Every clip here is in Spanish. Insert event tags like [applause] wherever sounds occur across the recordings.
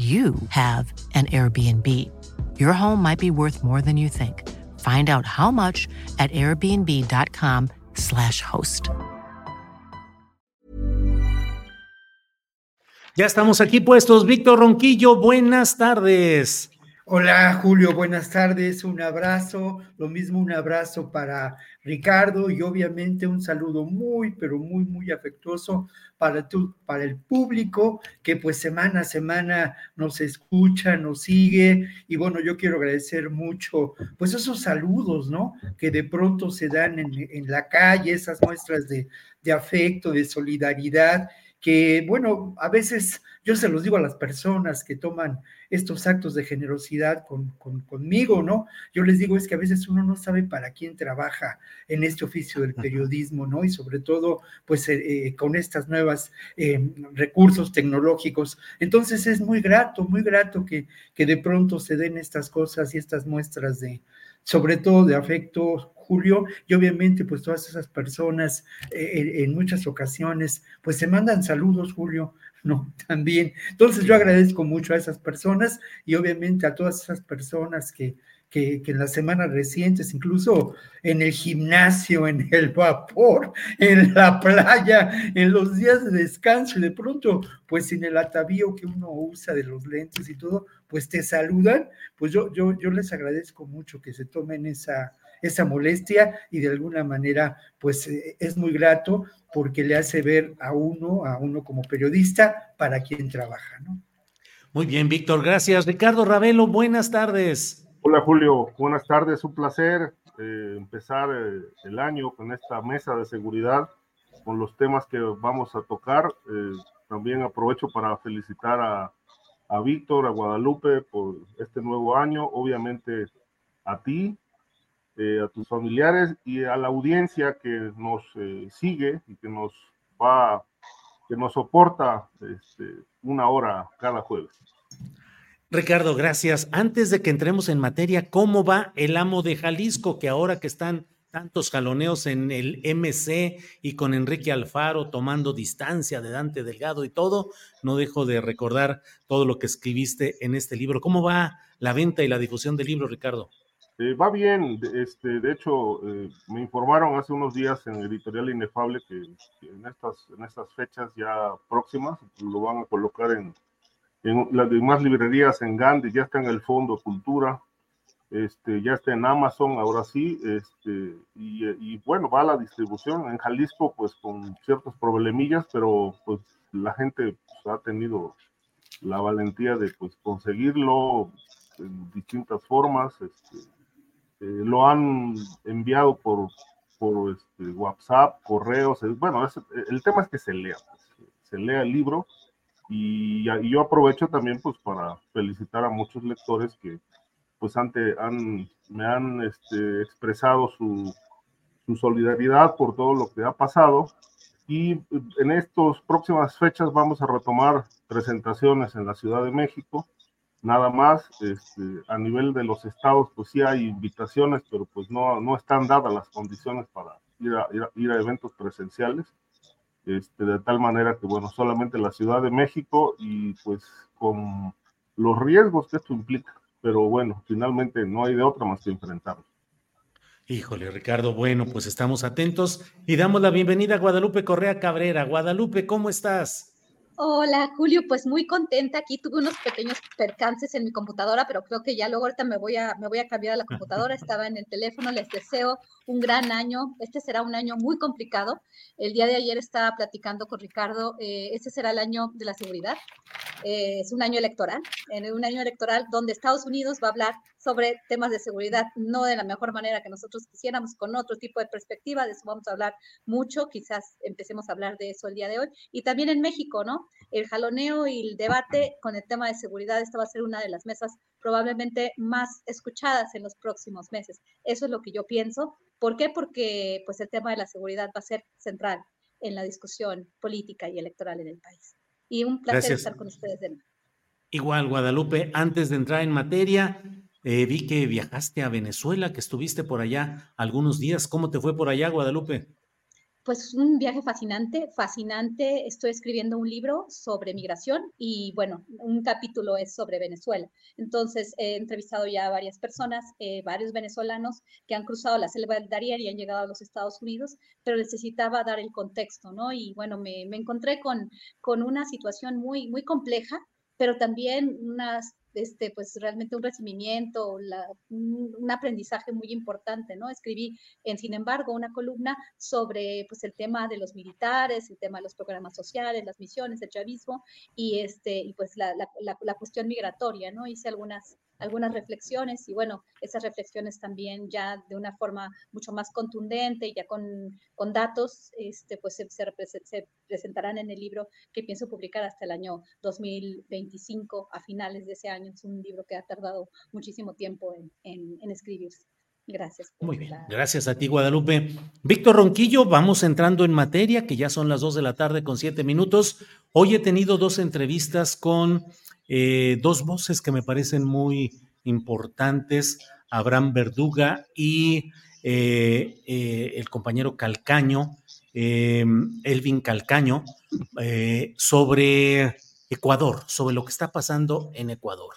you have an Airbnb. Your home might be worth more than you think. Find out how much at airbnb.com/slash host. Ya estamos aquí puestos. Víctor Ronquillo, buenas tardes. Hola Julio, buenas tardes, un abrazo, lo mismo un abrazo para Ricardo y obviamente un saludo muy, pero muy, muy afectuoso para, tu, para el público que pues semana a semana nos escucha, nos sigue y bueno, yo quiero agradecer mucho pues esos saludos, ¿no? Que de pronto se dan en, en la calle, esas muestras de, de afecto, de solidaridad que, bueno, a veces yo se los digo a las personas que toman estos actos de generosidad con, conmigo, ¿no? Yo les digo es que a veces uno no sabe para quién trabaja en este oficio del periodismo, ¿no? Y sobre todo, pues eh, eh, con estas nuevas eh, recursos tecnológicos. Entonces es muy grato, muy grato que, que de pronto se den estas cosas y estas muestras de, sobre todo de afecto, Julio, y obviamente pues todas esas personas eh, en muchas ocasiones pues se mandan saludos, Julio, [laughs] ¿no? También. Entonces yo agradezco mucho a esas personas y obviamente a todas esas personas que, que, en las semanas recientes, incluso en el gimnasio, [laughs] en el vapor, en la playa, en los días de descanso, y de pronto, pues sin el atavío que uno usa de los lentes y todo, pues te saludan, pues yo, yo, yo les agradezco mucho que se tomen esa, esa molestia y de alguna manera, pues eh, es muy grato porque le hace ver a uno, a uno como periodista, para quien trabaja, ¿no? Muy bien, Víctor, gracias. Ricardo Ravelo, buenas tardes. Hola Julio, buenas tardes, un placer eh, empezar eh, el año con esta mesa de seguridad, con los temas que vamos a tocar. Eh, también aprovecho para felicitar a, a Víctor, a Guadalupe por este nuevo año, obviamente a ti, a tus familiares y a la audiencia que nos sigue y que nos va, que nos soporta este, una hora cada jueves. Ricardo, gracias. Antes de que entremos en materia, ¿cómo va el amo de Jalisco? Que ahora que están tantos jaloneos en el MC y con Enrique Alfaro tomando distancia de Dante Delgado y todo, no dejo de recordar todo lo que escribiste en este libro. ¿Cómo va la venta y la difusión del libro, Ricardo? Eh, va bien, este, de hecho, eh, me informaron hace unos días en Editorial Inefable que, en, estas, en estas fechas ya próximas lo van a colocar en, las demás librerías en Gandhi, ya está en el Fondo Cultura, este, ya está en Amazon, ahora sí, este, y, bueno, va a la distribución. En Jalisco, pues con ciertos problemillas, pero pues la gente pues, ha tenido la valentía de pues conseguirlo en distintas formas, este, lo han enviado por, por este, WhatsApp, correos, bueno, el tema es que se lea, pues, se lea el libro, y, yo aprovecho también pues para felicitar a muchos lectores que pues ante, han, me han este, expresado su, su solidaridad por todo lo que ha pasado y en estas próximas fechas vamos a retomar presentaciones en la Ciudad de México. Nada más, este, a nivel de los estados, pues sí hay invitaciones, pero pues no, no están dadas las condiciones para ir a, ir a eventos presenciales. Este, de tal manera que, bueno, solamente la Ciudad de México y pues con los riesgos que esto implica, pero bueno, finalmente no hay de otra más que enfrentarlo. Híjole, Ricardo, bueno, pues estamos atentos y damos la bienvenida a Guadalupe Correa Cabrera. Guadalupe, ¿cómo estás? Hola, Julio, pues muy contenta. Aquí tuve unos pequeños percances en mi computadora, pero creo que ya luego ahorita me voy a, me voy a cambiar a la computadora. Estaba en el teléfono, les deseo un gran año. Este será un año muy complicado. El día de ayer estaba platicando con Ricardo, eh, este será el año de la seguridad. Eh, es un año electoral, en un año electoral donde Estados Unidos va a hablar sobre temas de seguridad, no de la mejor manera que nosotros quisiéramos, con otro tipo de perspectiva, de eso vamos a hablar mucho, quizás empecemos a hablar de eso el día de hoy. Y también en México, ¿no? El jaloneo y el debate con el tema de seguridad, esta va a ser una de las mesas probablemente más escuchadas en los próximos meses. Eso es lo que yo pienso. ¿Por qué? Porque pues el tema de la seguridad va a ser central en la discusión política y electoral en el país. Y un placer estar con ustedes de nuevo. Igual, Guadalupe, antes de entrar en materia, eh, vi que viajaste a Venezuela, que estuviste por allá algunos días. ¿Cómo te fue por allá, Guadalupe? Pues un viaje fascinante, fascinante. Estoy escribiendo un libro sobre migración y bueno, un capítulo es sobre Venezuela. Entonces he entrevistado ya a varias personas, eh, varios venezolanos que han cruzado la selva del Darién y han llegado a los Estados Unidos, pero necesitaba dar el contexto, ¿no? Y bueno, me, me encontré con, con una situación muy, muy compleja, pero también unas este, pues realmente un recibimiento, un, aprendizaje muy importante, ¿no? Escribí, en sin embargo, una columna sobre pues el tema de los militares, el tema de los programas sociales, las misiones, el chavismo y, este, y pues la, la, la cuestión migratoria, ¿no? Hice algunas algunas reflexiones y bueno, esas reflexiones también ya de una forma mucho más contundente y ya con, con datos, este, pues se, se, presentarán en el libro que pienso publicar hasta el año 2025, a finales de ese año. Es un libro que ha tardado muchísimo tiempo en, en, escribirse. Gracias. Muy bien. Gracias a ti, Guadalupe. Víctor Ronquillo, vamos entrando en materia, que ya son las dos de la tarde con siete minutos. Hoy he tenido dos entrevistas con eh, dos voces que me parecen muy importantes, Abraham Verduga y eh, eh, el compañero Calcaño, Elvin Calcaño, sobre Ecuador, sobre lo que está pasando en Ecuador.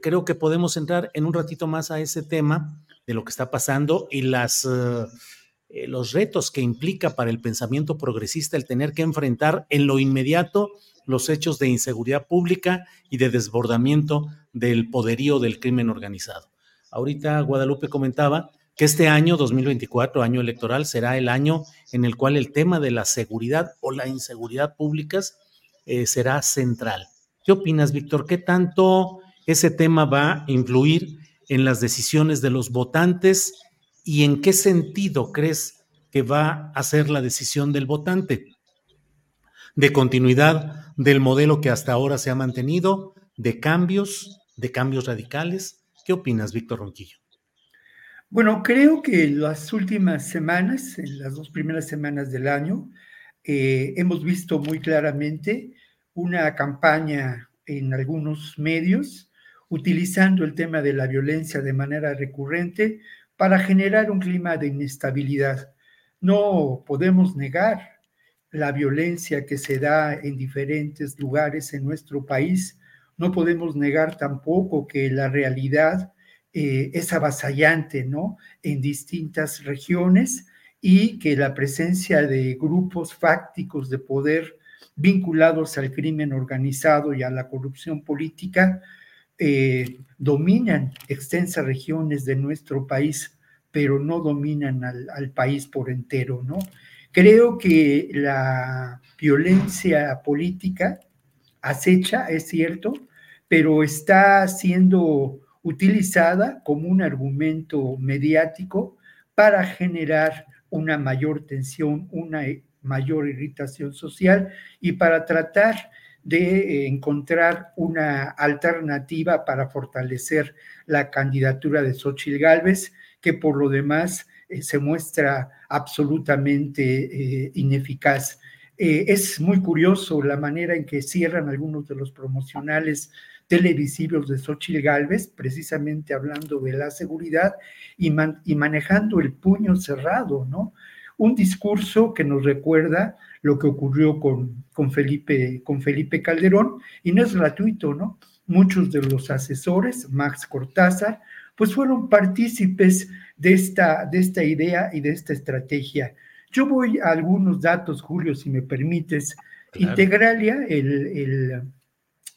creo que podemos entrar en un ratito más a ese tema de lo que está pasando y las, los retos que implica para el pensamiento progresista el tener que enfrentar en lo inmediato los hechos de inseguridad pública y de desbordamiento del poderío del crimen organizado. Ahorita Guadalupe comentaba que este año 2024, año electoral, será el año en el cual el tema de la seguridad o la inseguridad públicas eh, será central. ¿Qué opinas, Víctor? ¿Qué tanto ese tema va a influir en las decisiones de los votantes y en qué sentido crees que va a ser la decisión del votante? de continuidad del modelo que hasta ahora se ha mantenido, de cambios, de cambios radicales. ¿Qué opinas, Víctor Ronquillo? Bueno, creo que las últimas semanas, en las dos primeras semanas del año, eh, hemos visto muy claramente una campaña en algunos medios utilizando el tema de la violencia de manera recurrente para generar un clima de inestabilidad. No podemos negar la violencia que se da en diferentes lugares en nuestro país. No podemos negar tampoco que la realidad eh, es avasallante, ¿no? En distintas regiones y que la presencia de grupos fácticos de poder vinculados al crimen organizado y a la corrupción política eh, dominan extensas regiones de nuestro país, pero no dominan al, al país por entero, ¿no? Creo que la violencia política acecha, es cierto, pero está siendo utilizada como un argumento mediático para generar una mayor tensión, una mayor irritación social y para tratar de encontrar una alternativa para fortalecer la candidatura de Xochitl Gálvez, que por lo demás eh, se muestra absolutamente eh, ineficaz. Eh, es muy curioso la manera en que cierran algunos de los promocionales televisivos de Xochitl Galvez, precisamente hablando de la seguridad y, y manejando el puño cerrado, ¿no? Un discurso que nos recuerda lo que ocurrió con, con, Felipe, con Felipe Calderón y no es gratuito, ¿no? muchos de los asesores, Max Cortázar, pues fueron partícipes de esta, de esta idea y de esta estrategia. Yo voy a algunos datos, Julio, si me permites. Integralia, el,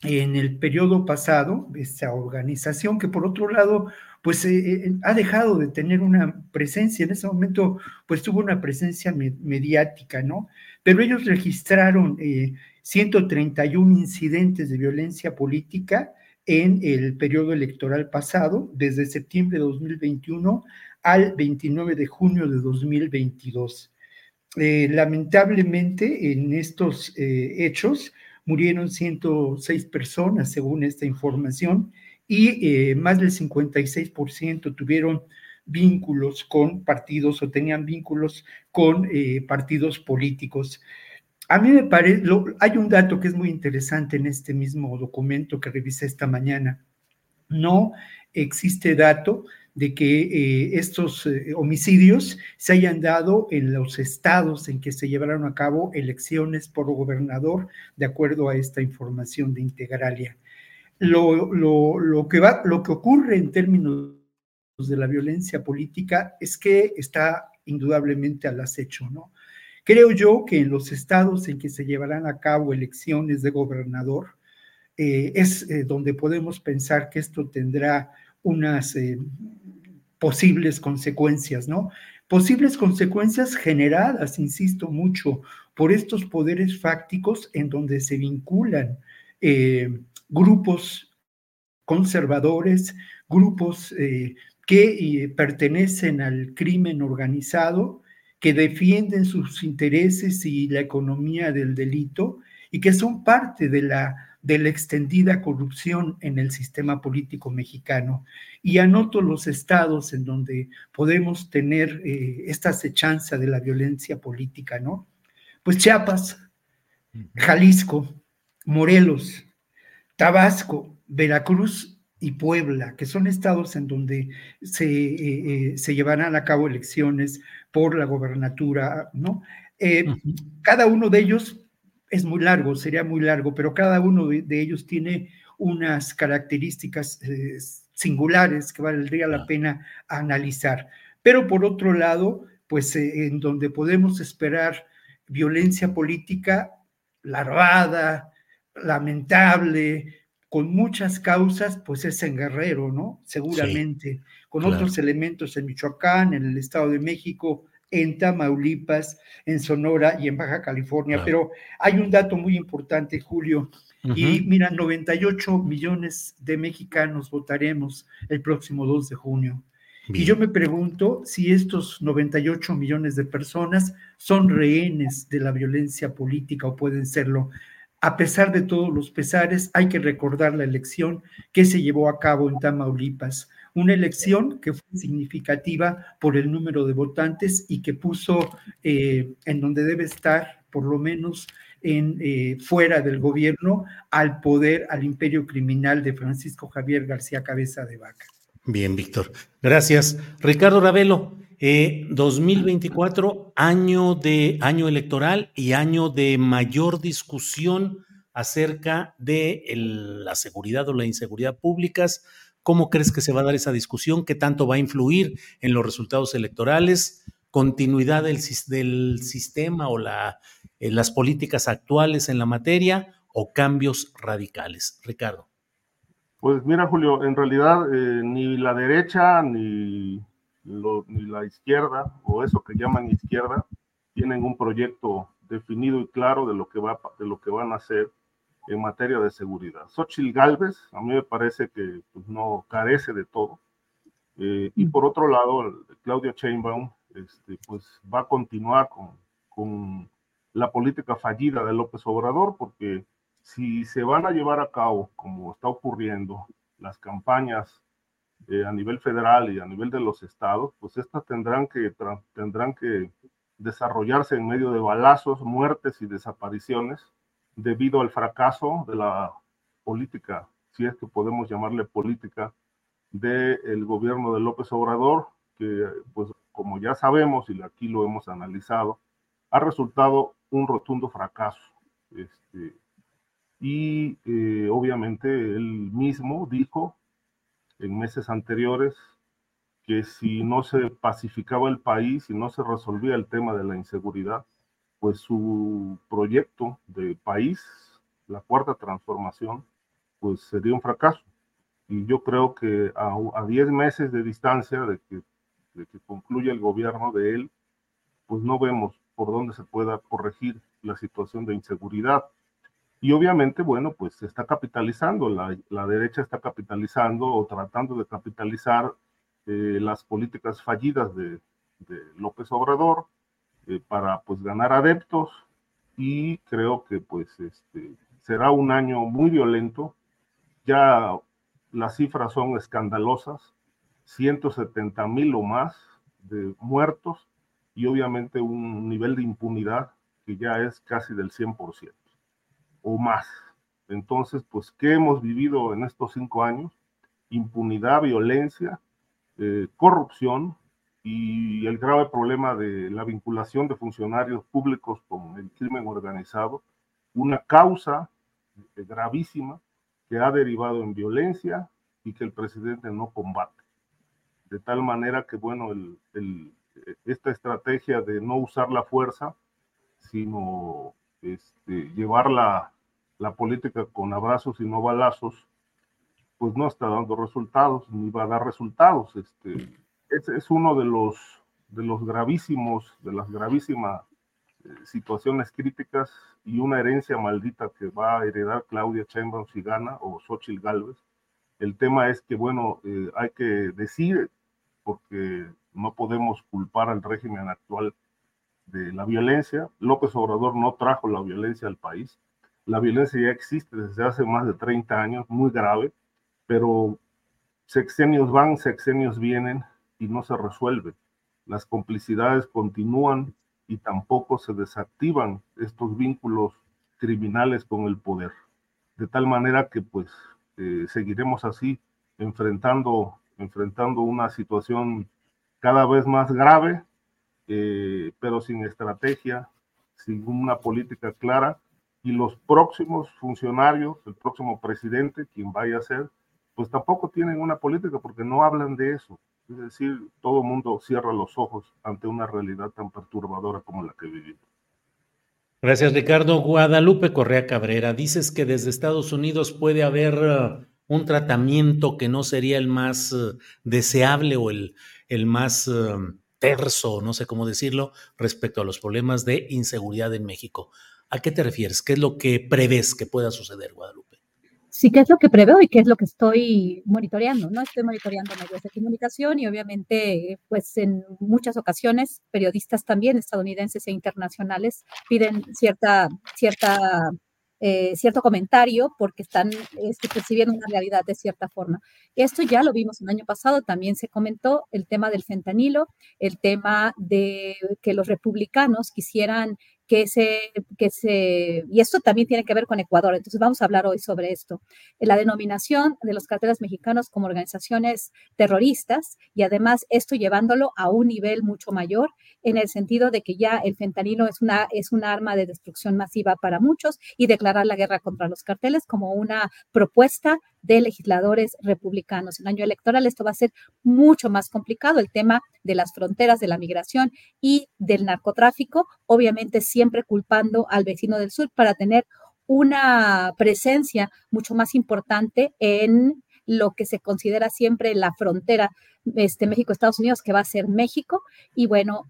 en el periodo pasado, esta organización que por otro lado, pues eh, eh, ha dejado de tener una presencia, en ese momento, pues tuvo una presencia mediática, ¿no? Pero ellos registraron 131 eh, incidentes de violencia política en el periodo electoral pasado, desde septiembre de 2021 al 29 de junio de 2022. lamentablemente, en estos hechos, murieron 106 personas, según esta información, y eh, más del 56% tuvieron vínculos con partidos o tenían vínculos con eh, partidos políticos. A mí me parece, hay un dato que es muy interesante en este mismo documento que revisé esta mañana. No existe dato de que eh, estos eh, homicidios se hayan dado en los estados en que se llevaron a cabo elecciones por gobernador, de acuerdo a esta información de Integralia. Lo, lo, que va, lo que ocurre en términos de la violencia política es que está indudablemente al acecho, ¿no? Creo yo que en los estados en que se llevarán a cabo elecciones de gobernador, eh, es donde podemos pensar que esto tendrá unas eh, posibles consecuencias, ¿no? Posibles consecuencias generadas, insisto mucho, por estos poderes fácticos en donde se vinculan eh, grupos conservadores, grupos eh, que pertenecen al crimen organizado, que defienden sus intereses y la economía del delito y que son parte de la de la extendida corrupción en el sistema político mexicano. Y anoto los estados en donde podemos tener eh, esta acechanza de la violencia política, ¿no? Pues Chiapas, Jalisco, Morelos, Tabasco, Veracruz y Puebla, que son estados en donde se, eh, eh, se llevarán a cabo elecciones por la gobernatura, ¿no? Cada uno de ellos es muy largo, sería muy largo, pero cada uno de, ellos tiene unas características eh, singulares que valdría la pena analizar. Pero por otro lado, pues eh, en donde podemos esperar violencia política larvada, lamentable, con muchas causas, pues es en Guerrero, ¿no? Seguramente, con otros elementos en Michoacán, en el Estado de México, en Tamaulipas, en Sonora y en Baja California. Pero hay un dato muy importante, Julio. Y mira, 98 millones de mexicanos votaremos el próximo 2 de junio. Y yo me pregunto si estos 98 millones de personas son rehenes de la violencia política o pueden serlo. A pesar de todos los pesares, hay que recordar la elección que se llevó a cabo en Tamaulipas una elección que fue significativa por el número de votantes y que puso eh, en donde debe estar, por lo menos en, eh, fuera del gobierno, al poder, al imperio criminal de Francisco Javier García Cabeza de Vaca. Bien, Víctor. Gracias. Ricardo Ravelo, 2024, eh, año de año electoral y año de mayor discusión acerca de la seguridad o la inseguridad públicas ¿Cómo crees que se va a dar esa discusión? ¿Qué tanto va a influir en los resultados electorales? ¿Continuidad del, sistema o eh, las políticas actuales en la materia o cambios radicales? Ricardo. Pues mira, Julio, en realidad eh, ni la derecha ni, ni la izquierda, o eso que llaman izquierda, tienen un proyecto definido y claro de lo que, va, de lo que van a hacer en materia de seguridad. Xochitl Galvez, a mí me parece que pues, no carece de todo. Eh, y por otro lado, Claudia Sheinbaum este, pues, va a continuar con, con la política fallida de López Obrador, porque si se van a llevar a cabo, como está ocurriendo, las campañas eh, a nivel federal y a nivel de los estados, pues estas tendrán que, tendrán que desarrollarse en medio de balazos, muertes y desapariciones, debido al fracaso de la política, si es que podemos llamarle política, del gobierno de López Obrador, que pues como ya sabemos y aquí lo hemos analizado, ha resultado un rotundo fracaso. Este, y eh, obviamente él mismo dijo en meses anteriores que si no se pacificaba el país y no se resolvía el tema de la inseguridad, pues su proyecto de país, la cuarta transformación, pues sería un fracaso. Y yo creo que a 10 meses de distancia de que, de que concluya el gobierno de él, pues no vemos por dónde se pueda corregir la situación de inseguridad. Y obviamente, bueno, pues se está capitalizando, la, la derecha está capitalizando o tratando de capitalizar eh, las políticas fallidas de, López Obrador eh, para pues ganar adeptos y creo que pues este, será un año muy violento. Ya las cifras son escandalosas, 170 mil o más de muertos y obviamente un nivel de impunidad que ya es casi del 100% o más. Entonces, pues, ¿qué hemos vivido en estos cinco años? Impunidad, violencia, eh, corrupción y el grave problema de la vinculación de funcionarios públicos con el crimen organizado, una causa gravísima que ha derivado en violencia y que el presidente no combate. De tal manera que, bueno, esta estrategia de no usar la fuerza, sino este, llevar la, política con abrazos y no balazos, pues no está dando resultados, ni va a dar resultados. Este, es, uno de los, de los gravísimos, de las gravísimas eh, situaciones críticas y una herencia maldita que va a heredar Claudia Sheinbaum si gana o Xochitl Galvez. El tema es que, bueno, eh, hay que decir, porque no podemos culpar al régimen actual de la violencia. López Obrador no trajo la violencia al país. La violencia ya existe desde hace más de 30 años, muy grave pero sexenios van, sexenios vienen y no se resuelve. Las complicidades continúan y tampoco se desactivan estos vínculos criminales con el poder. De tal manera que pues eh, seguiremos así enfrentando, enfrentando una situación cada vez más grave, eh, pero sin estrategia, sin una política clara. Y los próximos funcionarios, el próximo presidente, quien vaya a ser, pues tampoco tienen una política porque no hablan de eso. Es decir, todo el mundo cierra los ojos ante una realidad tan perturbadora como la que vivimos. Gracias, Ricardo. Guadalupe Correa Cabrera, dices que desde Estados Unidos puede haber uh, un tratamiento que no sería el más uh, deseable o el, el más uh, terso, no sé cómo decirlo, respecto a los problemas de inseguridad en México. ¿A qué te refieres? ¿Qué es lo que prevés que pueda suceder, Guadalupe? sí qué es lo que preveo y qué es lo que estoy monitoreando, ¿no? Estoy monitoreando medios de comunicación y obviamente, pues en muchas ocasiones, periodistas también estadounidenses e internacionales piden cierta, cierta, eh, cierto comentario porque están este, percibiendo una realidad de cierta forma. Esto ya lo vimos el año pasado, también se comentó el tema del fentanilo, el tema de que los republicanos quisieran que se, que se, y esto también tiene que ver con Ecuador, entonces vamos a hablar hoy sobre esto, la denominación de los carteles mexicanos como organizaciones terroristas y además esto llevándolo a un nivel mucho mayor en el sentido de que ya el fentanilo es una, es un arma de destrucción masiva para muchos y declarar la guerra contra los carteles como una propuesta de legisladores republicanos. En año electoral esto va a ser mucho más complicado. El tema de las fronteras, de la migración y del narcotráfico, obviamente siempre culpando al vecino del sur para tener una presencia mucho más importante en lo que se considera siempre la frontera este, México-Estados Unidos, que va a ser México, y bueno,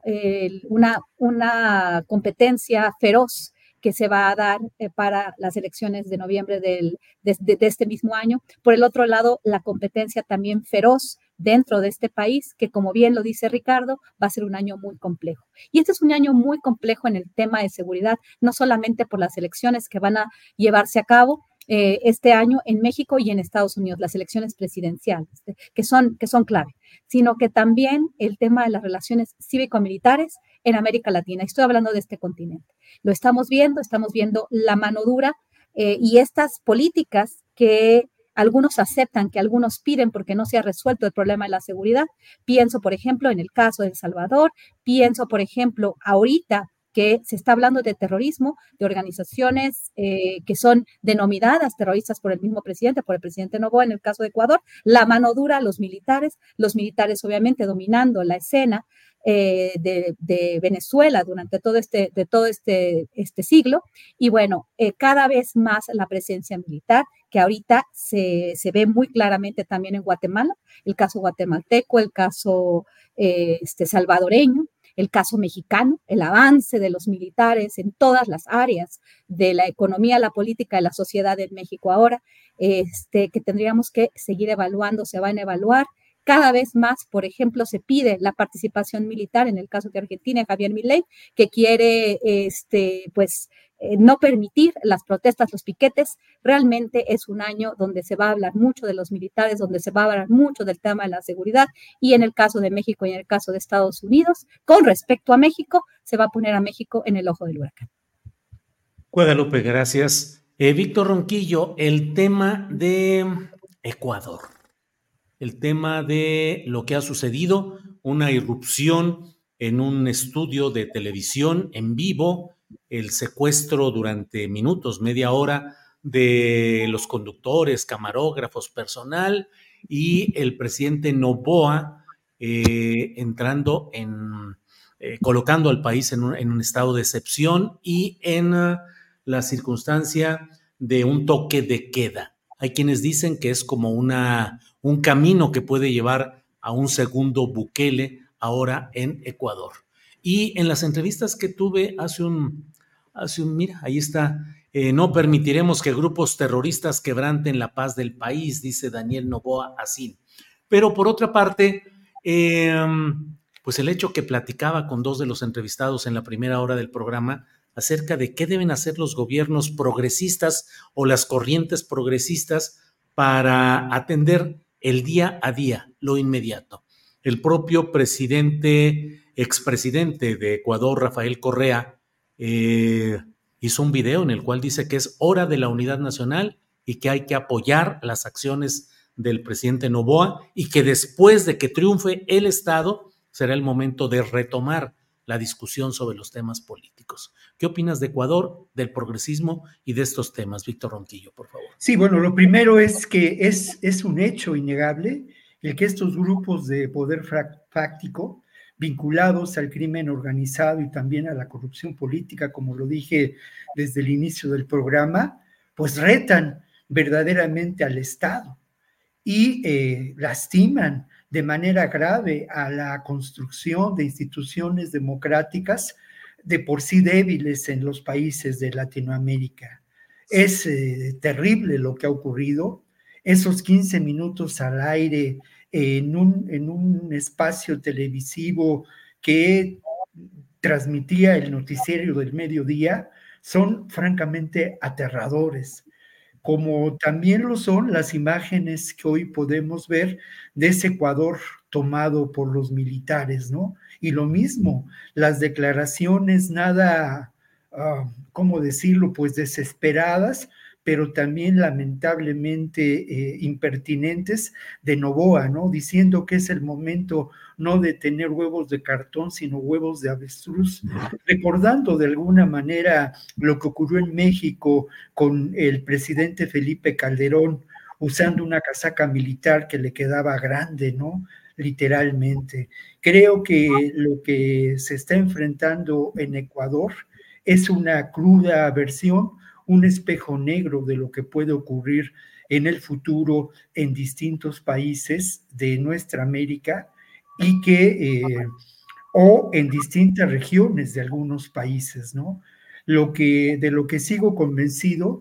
una, una competencia feroz que se va a dar eh, para las elecciones de noviembre del, de, este mismo año. Por el otro lado, la competencia también feroz dentro de este país, que como bien lo dice Ricardo, va a ser un año muy complejo. Y este es un año muy complejo en el tema de seguridad, no solamente por las elecciones que van a llevarse a cabo, eh, este año en México y en Estados Unidos, las elecciones presidenciales, que son, que son clave, sino que también el tema de las relaciones cívico-militares en América Latina. Estoy hablando de este continente. Lo estamos viendo, estamos viendo la mano dura eh, y estas políticas que algunos aceptan, que algunos piden porque no se ha resuelto el problema de la seguridad. Pienso, por ejemplo, en el caso de El Salvador, pienso, por ejemplo, ahorita que se está hablando de terrorismo, de organizaciones eh, que son denominadas terroristas por el mismo presidente, por el presidente Novoa en el caso de Ecuador, la mano dura, los militares, los militares obviamente dominando la escena, eh, de, Venezuela durante todo este, de todo este, este siglo. Y bueno, eh, cada vez más la presencia militar, que ahorita se, ve muy claramente también en Guatemala, el caso guatemalteco, el caso este, salvadoreño, el caso mexicano, el avance de los militares en todas las áreas de la economía, la política, la sociedad en México ahora, este, que tendríamos que seguir evaluando, se van a evaluar cada vez más, por ejemplo, se pide la participación militar, en el caso de Argentina, Javier Milei, que quiere, este, pues, eh, no permitir las protestas, los piquetes. Realmente es un año donde se va a hablar mucho de los militares, donde se va a hablar mucho del tema de la seguridad y en el caso de México y en el caso de Estados Unidos, con respecto a México, se va a poner a México en el ojo del huracán. Guadalupe, gracias. Eh, Víctor Ronquillo, el tema de Ecuador el tema de lo que ha sucedido, una irrupción en un estudio de televisión en vivo, el secuestro durante minutos, media hora de los conductores, camarógrafos, personal y el presidente Novoa eh, entrando en, eh, colocando al país en un, estado de excepción y en uh, la circunstancia de un toque de queda. Hay quienes dicen que es como una, un camino que puede llevar a un segundo Bukele ahora en Ecuador. Y en las entrevistas que tuve hace un, hace un mira, ahí está, eh, no permitiremos que grupos terroristas quebranten la paz del país, dice Daniel Novoa así. Pero por otra parte, em, pues el hecho que platicaba con dos de los entrevistados en la primera hora del programa acerca de qué deben hacer los gobiernos progresistas o las corrientes progresistas para atender el día a día, lo inmediato. El propio presidente, expresidente de Ecuador, Rafael Correa, eh, hizo un video en el cual dice que es hora de la unidad nacional y que hay que apoyar las acciones del presidente Novoa y que después de que triunfe el Estado será el momento de retomar la discusión sobre los temas políticos. ¿Qué opinas de Ecuador, del progresismo y de estos temas? Víctor Ronquillo, por favor. Sí, bueno, lo primero es que es, es un hecho innegable el que estos grupos de poder fáctico vinculados al crimen organizado y también a la corrupción política, como lo dije desde el inicio del programa, pues retan verdaderamente al Estado y eh, lastiman de manera grave a la construcción de instituciones democráticas de por sí débiles en los países de Latinoamérica. Es eh, terrible lo que ha ocurrido. Esos 15 minutos al aire en un, en un espacio televisivo que transmitía el noticiero del mediodía son francamente aterradores como también lo son las imágenes que hoy podemos ver de ese Ecuador tomado por los militares, ¿no? Y lo mismo, las declaraciones nada, ah, ¿cómo decirlo? Pues desesperadas pero también lamentablemente eh, impertinentes de Novoa, ¿no? Diciendo que es el momento no de tener huevos de cartón, sino huevos de avestruz, [laughs] recordando de alguna manera lo que ocurrió en México con el presidente Felipe Calderón usando una casaca militar que le quedaba grande, ¿no? Literalmente. Creo que lo que se está enfrentando en Ecuador es una cruda versión un espejo negro de lo que puede ocurrir en el futuro en distintos países de nuestra América y que, eh, o en distintas regiones de algunos países, ¿no? Lo que, de lo que sigo convencido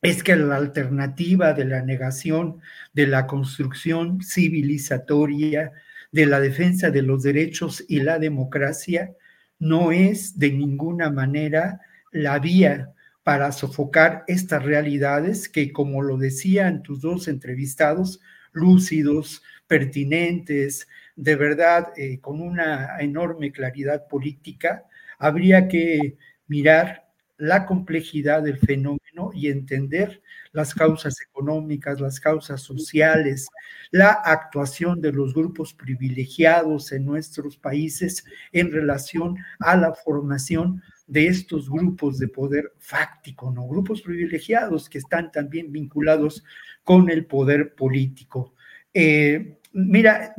es que la alternativa de la negación de la construcción civilizatoria, de la defensa de los derechos y la democracia, no es de ninguna manera la vía para sofocar estas realidades que, como lo decían tus dos entrevistados, lúcidos, pertinentes, de verdad, eh, con una enorme claridad política, habría que mirar la complejidad del fenómeno y entender las causas económicas, las causas sociales, la actuación de los grupos privilegiados en nuestros países en relación a la formación de estos grupos de poder fáctico, ¿no? Grupos privilegiados que están también vinculados con el poder político. Eh, mira,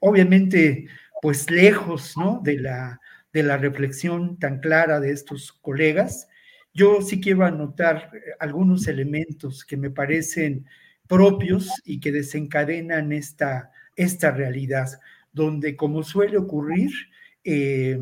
obviamente, pues lejos, ¿no? De la, de la reflexión tan clara de estos colegas, yo sí quiero anotar algunos elementos que me parecen propios y que desencadenan esta, esta realidad, donde como suele ocurrir, eh,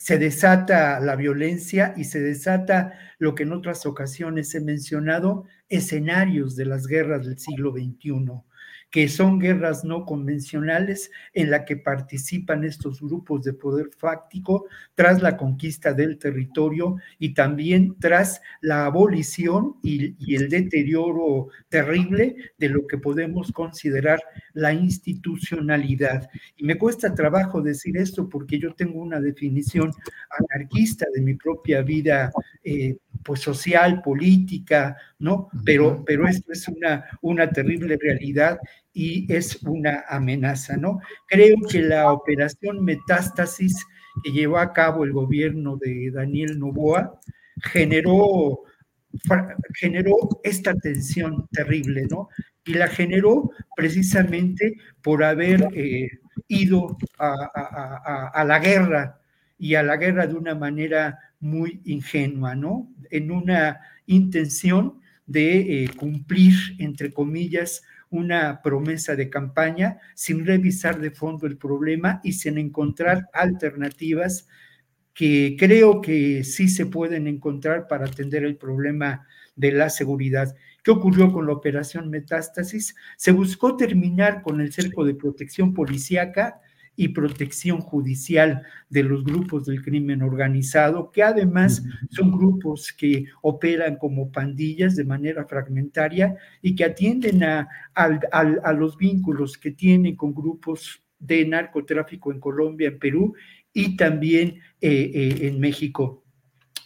se desata la violencia y se desata lo que en otras ocasiones he mencionado, escenarios de las guerras del siglo XXI que son guerras no convencionales en la que participan estos grupos de poder fáctico tras la conquista del territorio y también tras la abolición y, el deterioro terrible de lo que podemos considerar la institucionalidad. Y me cuesta trabajo decir esto porque yo tengo una definición anarquista de mi propia vida eh, pues social, política, ¿no? Pero, pero esto es una, una terrible realidad y es una amenaza, ¿no? Creo que la operación Metástasis que llevó a cabo el gobierno de Daniel Novoa generó, generó esta tensión terrible, ¿no? Y la generó precisamente por haber eh, ido a, a la guerra y a la guerra de una manera muy ingenua, ¿no? En una intención de eh, cumplir, entre comillas, una promesa de campaña sin revisar de fondo el problema y sin encontrar alternativas que creo que sí se pueden encontrar para atender el problema de la seguridad. ¿Qué ocurrió con la operación Metástasis? Se buscó terminar con el cerco de protección policíaca y protección judicial de los grupos del crimen organizado, que además son grupos que operan como pandillas de manera fragmentaria y que atienden a, a, los vínculos que tienen con grupos de narcotráfico en Colombia, en Perú y también eh, eh, en México.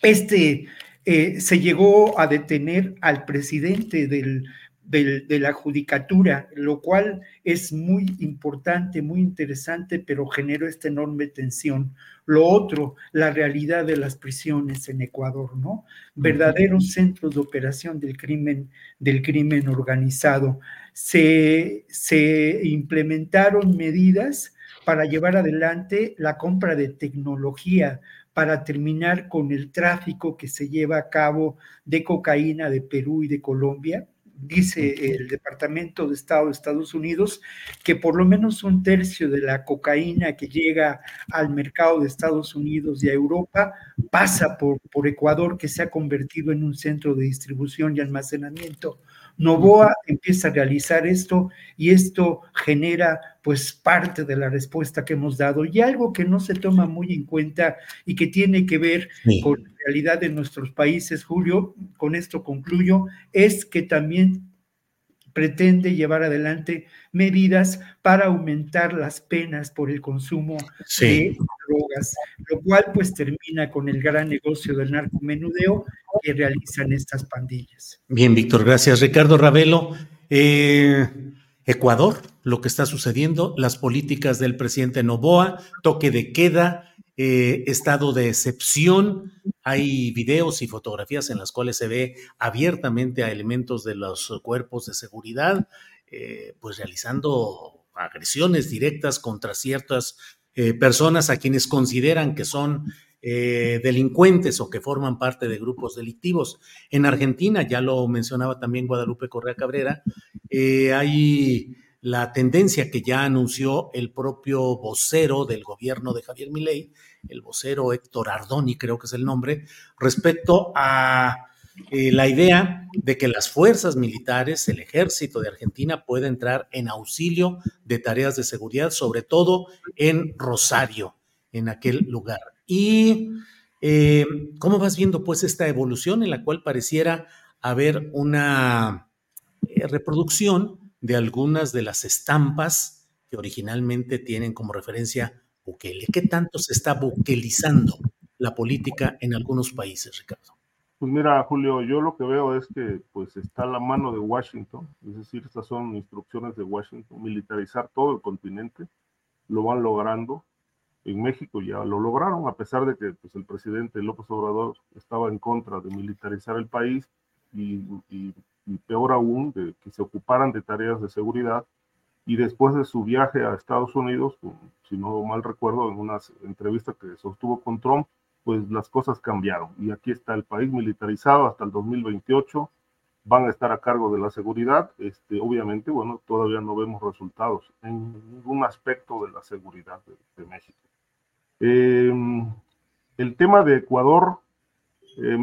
Este eh, se llegó a detener al presidente del de, la judicatura, lo cual es muy importante, muy interesante, pero generó esta enorme tensión. Lo otro, la realidad de las prisiones en Ecuador, ¿no? Verdaderos centros de operación del crimen, del crimen organizado. Se, se implementaron medidas para llevar adelante la compra de tecnología para terminar con el tráfico que se lleva a cabo de cocaína de Perú y de Colombia dice el Departamento de Estado de Estados Unidos que por lo menos un tercio de la cocaína que llega al mercado de Estados Unidos y a Europa pasa por, por Ecuador, que se ha convertido en un centro de distribución y almacenamiento Novoa empieza a realizar esto y esto genera pues parte de la respuesta que hemos dado. Y algo que no se toma muy en cuenta y que tiene que ver con la realidad de nuestros países, Julio, con esto concluyo, es que también pretende llevar adelante medidas para aumentar las penas por el consumo de drogas, lo cual pues termina con el gran negocio del narcomenudeo que realizan estas pandillas. Bien, Víctor, gracias. Ricardo Ravelo, eh, Ecuador, lo que está sucediendo, las políticas del presidente Novoa, toque de queda, eh, estado de excepción. Hay videos y fotografías en las cuales se ve abiertamente a elementos de los cuerpos de seguridad, eh, pues realizando agresiones directas contra ciertas eh, personas a quienes consideran que son delincuentes o que forman parte de grupos delictivos. En Argentina, ya lo mencionaba también Guadalupe Correa Cabrera, hay la tendencia que ya anunció el propio vocero del gobierno de Javier Milei, el vocero Héctor Ardoni, creo que es el nombre, respecto a eh, la idea de que las fuerzas militares, el ejército de Argentina, pueda entrar en auxilio de tareas de seguridad, sobre todo en Rosario, en aquel lugar. Y eh, cómo vas viendo pues esta evolución en la cual pareciera haber una eh, reproducción de algunas de las estampas que originalmente tienen como referencia Bukele. ¿Qué tanto se está bukelizando la política en algunos países, Ricardo? Pues mira, Julio, yo lo que veo es que pues está la mano de Washington, es decir, estas son instrucciones de Washington, militarizar todo el continente, lo van logrando. en México ya lo lograron, a pesar de que pues, el presidente López Obrador estaba en contra de militarizar el país y, peor aún, de que se ocuparan de tareas de seguridad. Y después de su viaje a Estados Unidos, si no mal recuerdo, en una entrevista que sostuvo con Trump, pues las cosas cambiaron. Y aquí está el país militarizado hasta el 2028 van a estar a cargo de la seguridad. Este, obviamente, bueno, todavía no vemos resultados en ningún aspecto de la seguridad de, México. Em, el tema de Ecuador. Em,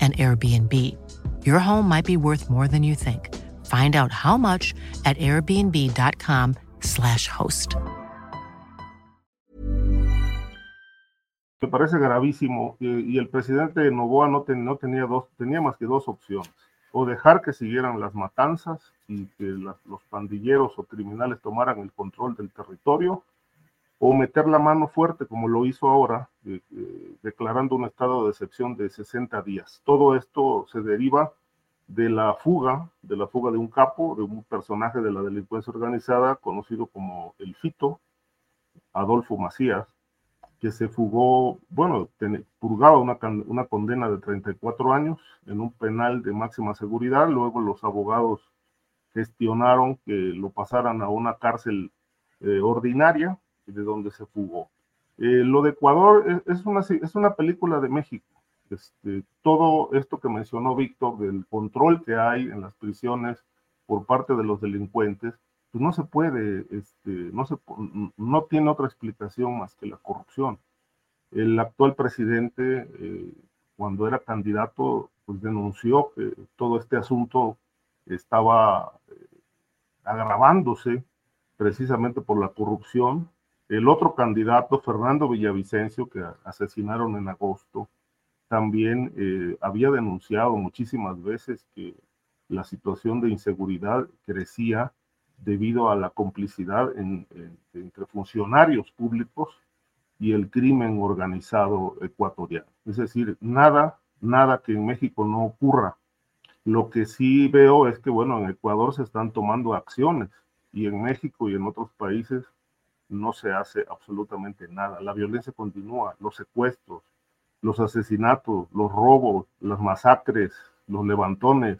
an Airbnb. Your home might be worth more than you think. Find out how much at airbnb.com/slash host. Me parece gravísimo y el presidente Novoa no, ten, no tenía, dos, tenía más que dos opciones. O dejar que siguieran las matanzas y que las, los pandilleros o criminales tomaran el control del territorio, o meter la mano fuerte, como lo hizo ahora, eh, eh, declarando un estado de excepción de 60 días. Todo esto se deriva de la fuga, de la fuga de un capo, de un personaje de la delincuencia organizada, conocido como el Fito, Adolfo Macías, que se fugó, bueno, purgaba una, una condena de 34 años en un penal de máxima seguridad, luego los abogados gestionaron que lo pasaran a una cárcel eh, ordinaria, de donde se fugó. Eh, lo de Ecuador es, una, es una película de México. Este, todo esto que mencionó Víctor del control que hay en las prisiones por parte de los delincuentes, pues no se puede, este, no, se, no tiene otra explicación más que la corrupción. El actual presidente, eh, cuando era candidato, pues denunció que todo este asunto estaba eh, agravándose precisamente por la corrupción el otro candidato, Fernando Villavicencio, que asesinaron en agosto, también eh, había denunciado muchísimas veces que la situación de inseguridad crecía debido a la complicidad entre funcionarios públicos y el crimen organizado ecuatoriano. Es decir, nada, nada que en México no ocurra. Lo que sí veo es que, bueno, en Ecuador se están tomando acciones y en México y en otros países no se hace absolutamente nada. La violencia continúa, los secuestros, los asesinatos, los robos, las masacres, los levantones,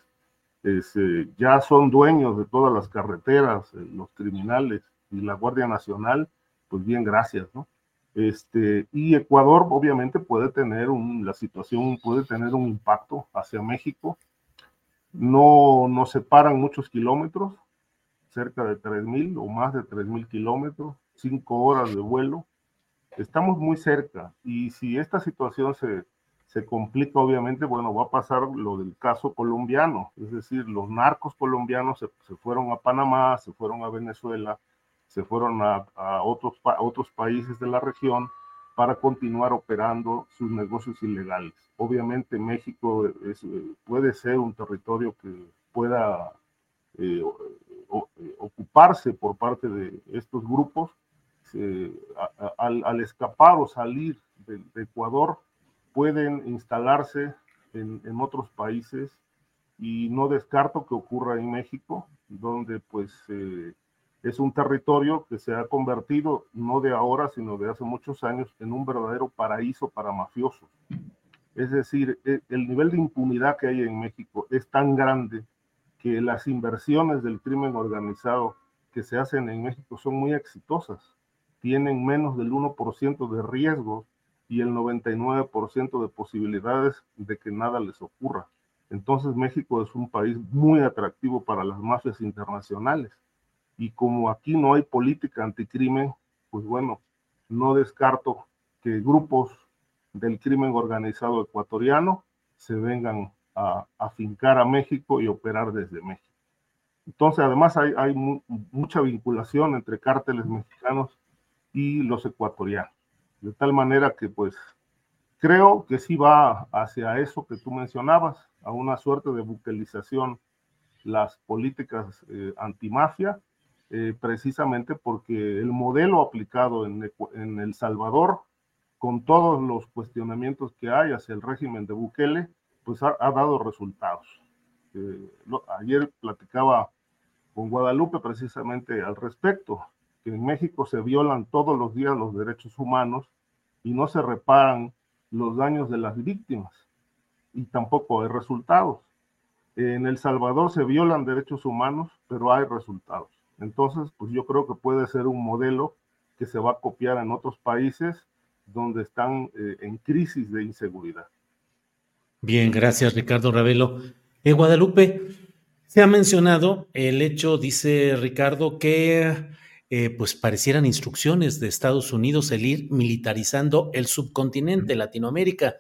este, ya son dueños de todas las carreteras, eh, los criminales y la Guardia Nacional, pues bien, gracias, ¿no? Este, y Ecuador obviamente puede tener un, la situación puede tener un impacto hacia México. No nos separan muchos kilómetros, cerca de 3.000 o más de 3.000 kilómetros cinco horas de vuelo. Estamos muy cerca y si esta situación se, se complica, obviamente, bueno, va a pasar lo del caso colombiano, es decir, los narcos colombianos se, se fueron a Panamá, se fueron a Venezuela, se fueron a, a otros, a otros países de la región para continuar operando sus negocios ilegales. Obviamente México es, puede ser un territorio que pueda eh, ocuparse por parte de estos grupos, al, escapar o salir de, Ecuador, pueden instalarse en, otros países y no descarto que ocurra en México, donde pues eh, es un territorio que se ha convertido, no de ahora, sino de hace muchos años, en un verdadero paraíso para mafiosos. Es decir, e, el nivel de impunidad que hay en México es tan grande que las inversiones del crimen organizado que se hacen en México son muy exitosas. Tienen menos del 1% de riesgo y el 99% de posibilidades de que nada les ocurra. Entonces México es un país muy atractivo para las mafias internacionales. Y como aquí no hay política anticrimen, pues bueno, no descarto que grupos del crimen organizado ecuatoriano se vengan a afincar a México y operar desde México. Entonces, además hay, hay mucha vinculación entre cárteles mexicanos y los ecuatorianos. De tal manera que, pues, creo que sí va hacia eso que tú mencionabas, a una suerte de buquelización las políticas eh, antimafia, eh, precisamente porque el modelo aplicado en, El Salvador, con todos los cuestionamientos que hay hacia el régimen de Bukele, pues ha, dado resultados. Eh, ayer platicaba con Guadalupe precisamente al respecto, que en México se violan todos los días los derechos humanos y no se reparan los daños de las víctimas y tampoco hay resultados. En El Salvador se violan derechos humanos, pero hay resultados. Entonces, pues yo creo que puede ser un modelo que se va a copiar en otros países donde están eh, en crisis de inseguridad. Bien, gracias Ricardo Ravelo. En Guadalupe se ha mencionado el hecho, dice Ricardo, que eh, pues parecieran instrucciones de Estados Unidos el ir militarizando el subcontinente, Latinoamérica,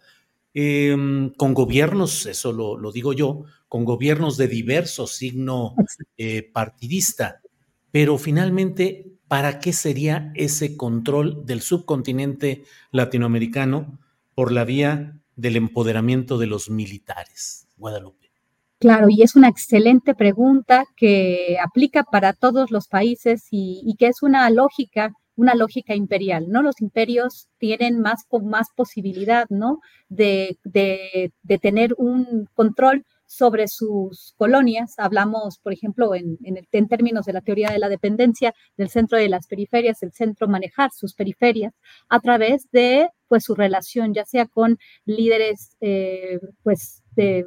em, con gobiernos, eso lo, digo yo, con gobiernos de diverso signo eh, partidista. Pero finalmente, ¿para qué sería ese control del subcontinente latinoamericano por la vía del empoderamiento de los militares, Guadalupe? Claro, y es una excelente pregunta que aplica para todos los países y, que es una lógica, una lógica imperial, ¿no? Los imperios tienen más, más posibilidad, ¿no? De, de, tener un control sobre sus colonias. Hablamos, por ejemplo, en, en, términos de la teoría de la dependencia del centro de las periferias, el centro manejar sus periferias a través de pues su relación, ya sea con líderes eh, pues de,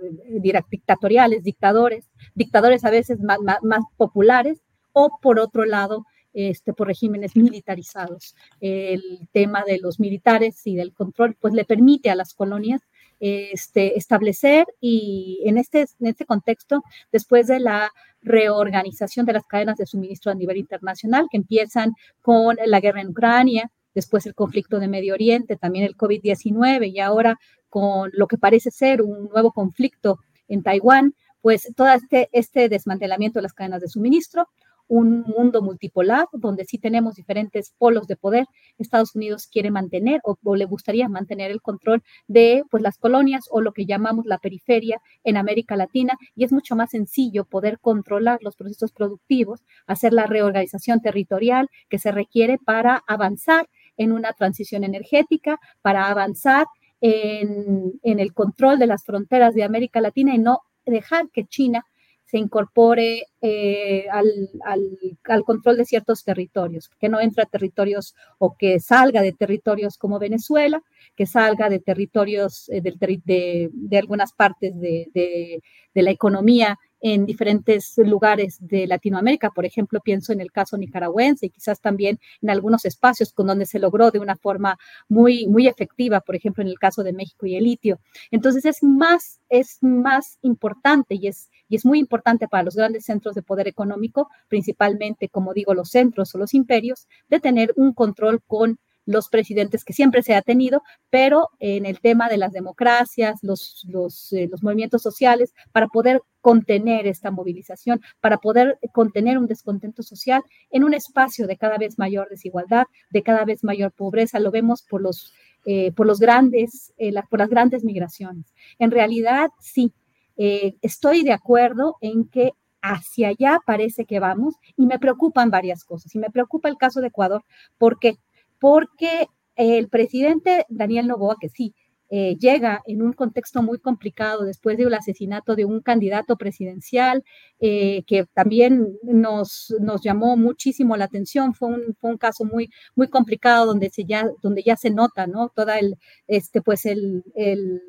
dictatoriales, dictadores, dictadores a veces más, más, populares, o por otro lado, este, por regímenes militarizados. El tema de los militares y del control, pues le permite a las colonias este, establecer y en este, en este contexto, después de la reorganización de las cadenas de suministro a nivel internacional, que empiezan con la guerra en Ucrania, después el conflicto de Medio Oriente, también el COVID-19 y ahora con lo que parece ser un nuevo conflicto en Taiwán, pues todo este, este desmantelamiento de las cadenas de suministro, un mundo multipolar donde sí tenemos diferentes polos de poder. Estados Unidos quiere mantener o, le gustaría mantener el control de pues, las colonias o lo que llamamos la periferia en América Latina y es mucho más sencillo poder controlar los procesos productivos, hacer la reorganización territorial que se requiere para avanzar en una transición energética, para avanzar en, el control de las fronteras de América Latina y no dejar que China se incorpore eh, al, control de ciertos territorios, que no entre a territorios o que salga de territorios como Venezuela, que salga de territorios eh, de, algunas partes de, la economía en diferentes lugares de Latinoamérica. Por ejemplo, pienso en el caso nicaragüense y quizás también en algunos espacios con donde se logró de una forma muy, muy efectiva, por ejemplo, en el caso de México y el litio. Entonces es más, es más importante y es y es muy importante para los grandes centros de poder económico, principalmente, como digo, los centros o los imperios, de tener un control con los presidentes que siempre se ha tenido, pero en el tema de las democracias, los, eh, los, movimientos sociales, para poder contener esta movilización, para poder contener un descontento social en un espacio de cada vez mayor desigualdad, de cada vez mayor pobreza, lo vemos por los, eh, por los grandes, eh, por las grandes migraciones. En realidad, sí, eh, estoy de acuerdo en que hacia allá parece que vamos y me preocupan varias cosas. Y me preocupa el caso de Ecuador. ¿Por qué? Porque el presidente Daniel Novoa, que sí, eh, llega en un contexto muy complicado después del asesinato de un candidato presidencial eh, que también nos, nos llamó muchísimo la atención. Fue un, fue un caso muy, muy complicado donde, ya, donde ya se nota ¿no? Toda el, este, pues el, el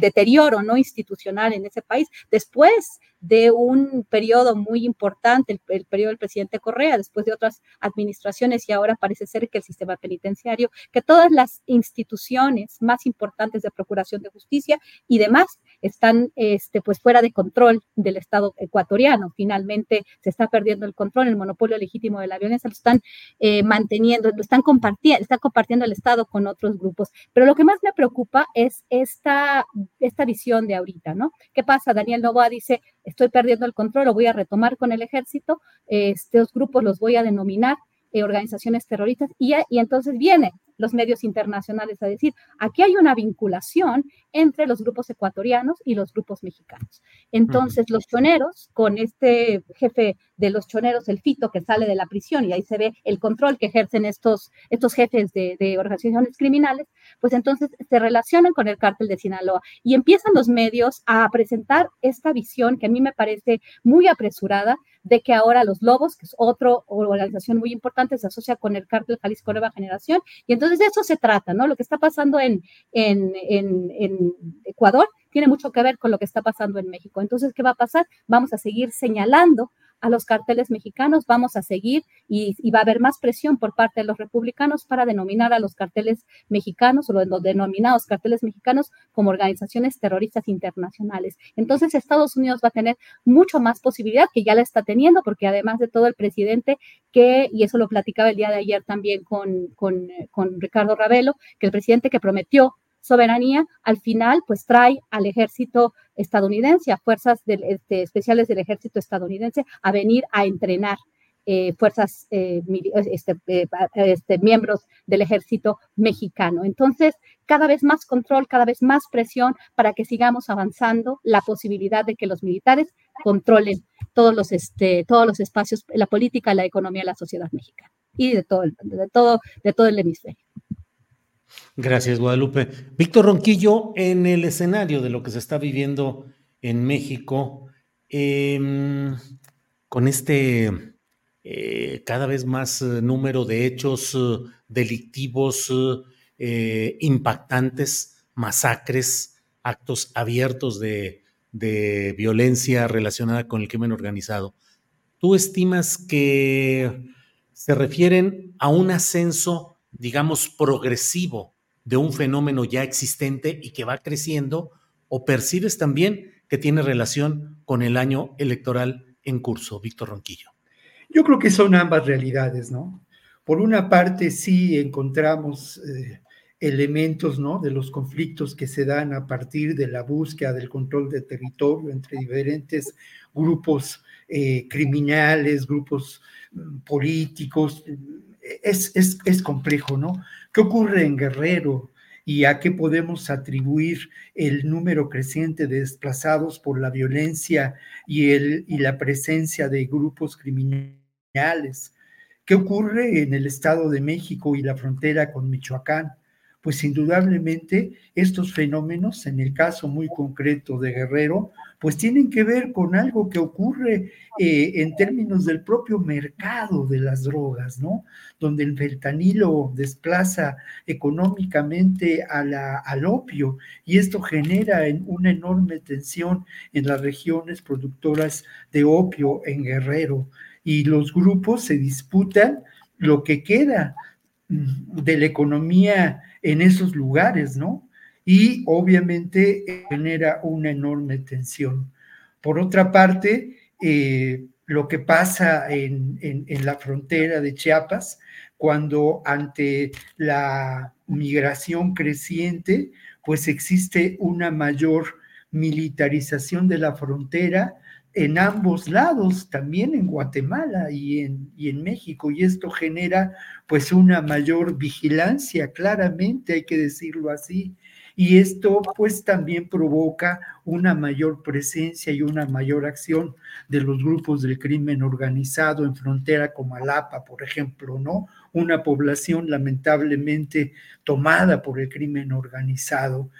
deterioro ¿no? institucional en ese país. Después de un periodo muy importante, el, periodo del presidente Correa, después de otras administraciones y ahora parece ser que el sistema penitenciario, que todas las instituciones más importantes de procuración de justicia y demás están este, pues fuera de control del Estado ecuatoriano. Finalmente se está perdiendo el control, el monopolio legítimo de la violencia, lo están eh, manteniendo, lo están compartiendo, está compartiendo el Estado con otros grupos. Pero lo que más me preocupa es esta, esta visión de ahorita, ¿no? ¿Qué pasa? Daniel Novoa dice, estoy perdiendo el control, lo voy a retomar con el ejército, estos grupos los voy a denominar eh, organizaciones terroristas y, y entonces viene los medios internacionales a decir, aquí hay una vinculación entre los grupos ecuatorianos y los grupos mexicanos. Entonces, los choneros, con este jefe de los choneros, el Fito, que sale de la prisión, y ahí se ve el control que ejercen estos, estos jefes de, de organizaciones criminales, pues entonces se relacionan con el cártel de Sinaloa y empiezan los medios a presentar esta visión que a mí me parece muy apresurada de que ahora los Lobos, que es otra organización muy importante, se asocia con el cártel Jalisco Nueva Generación. Y entonces de eso se trata, ¿no? Lo que está pasando en, en, Ecuador tiene mucho que ver con lo que está pasando en México. Entonces, ¿qué va a pasar? Vamos a seguir señalando a los carteles mexicanos, vamos a seguir y, va a haber más presión por parte de los republicanos para denominar a los carteles mexicanos o los denominados carteles mexicanos como organizaciones terroristas internacionales. Entonces Estados Unidos va a tener mucho más posibilidad, que ya la está teniendo, porque además de todo el presidente que, y eso lo platicaba el día de ayer también con, con, con Ricardo Ravelo, que el presidente que prometió soberanía, al final pues trae al ejército estadounidense, a fuerzas este, especiales del ejército estadounidense a venir a entrenar eh, fuerzas, eh, este, eh, este, miembros del ejército mexicano. Entonces, cada vez más control, cada vez más presión para que sigamos avanzando la posibilidad de que los militares controlen todos los, este, todos los espacios, la política, la economía, la sociedad mexicana y de todo, de todo, de todo el hemisferio. Gracias, Guadalupe. Víctor Ronquillo, en el escenario de lo que se está viviendo en México, em, con este eh, cada vez más eh, número de hechos eh, delictivos impactantes, masacres, actos abiertos de, de violencia relacionada con el crimen organizado. ¿Tú estimas que se refieren a un ascenso, digamos, progresivo de un fenómeno ya existente y que va creciendo, o percibes también que tiene relación con el año electoral en curso, Víctor Ronquillo? Yo creo que son ambas realidades, ¿no? Por una parte, sí encontramos eh, elementos, ¿no? De los conflictos que se dan a partir de la búsqueda del control de territorio entre diferentes grupos eh, criminales, grupos mm, políticos. Es, es, es complejo, ¿no? ¿Qué ocurre en Guerrero? ¿Y a qué podemos atribuir el número creciente de desplazados por la violencia y, el, y la presencia de grupos criminales? ¿Qué ocurre en el Estado de México y la frontera con Michoacán? Pues indudablemente estos fenómenos, en el caso muy concreto de Guerrero, pues tienen que ver con algo que ocurre eh, en términos del propio mercado de las drogas, ¿no? Donde el fentanilo desplaza económicamente al opio y esto genera una enorme tensión en las regiones productoras de opio en Guerrero y los grupos se disputan lo que queda mm, de la economía en esos lugares, ¿no? Y obviamente genera una enorme tensión. Por otra parte, eh, lo que pasa en, en, la frontera de Chiapas, cuando ante la migración creciente, pues existe una mayor militarización de la frontera en ambos lados, también en Guatemala y en, y en México, y esto genera pues una mayor vigilancia, claramente hay que decirlo así, y esto pues también provoca una mayor presencia y una mayor acción de los grupos del crimen organizado en frontera como Alapa, por ejemplo, ¿no? Una población lamentablemente tomada por el crimen organizado.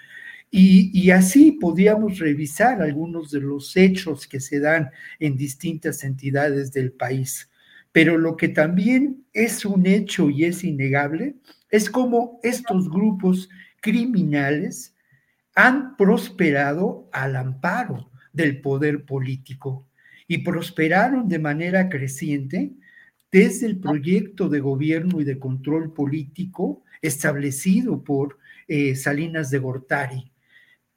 Y, así podíamos revisar algunos de los hechos que se dan en distintas entidades del país. Pero lo que también es un hecho y es innegable es cómo estos grupos criminales han prosperado al amparo del poder político y prosperaron de manera creciente desde el proyecto de gobierno y de control político establecido por eh, Salinas de Gortari,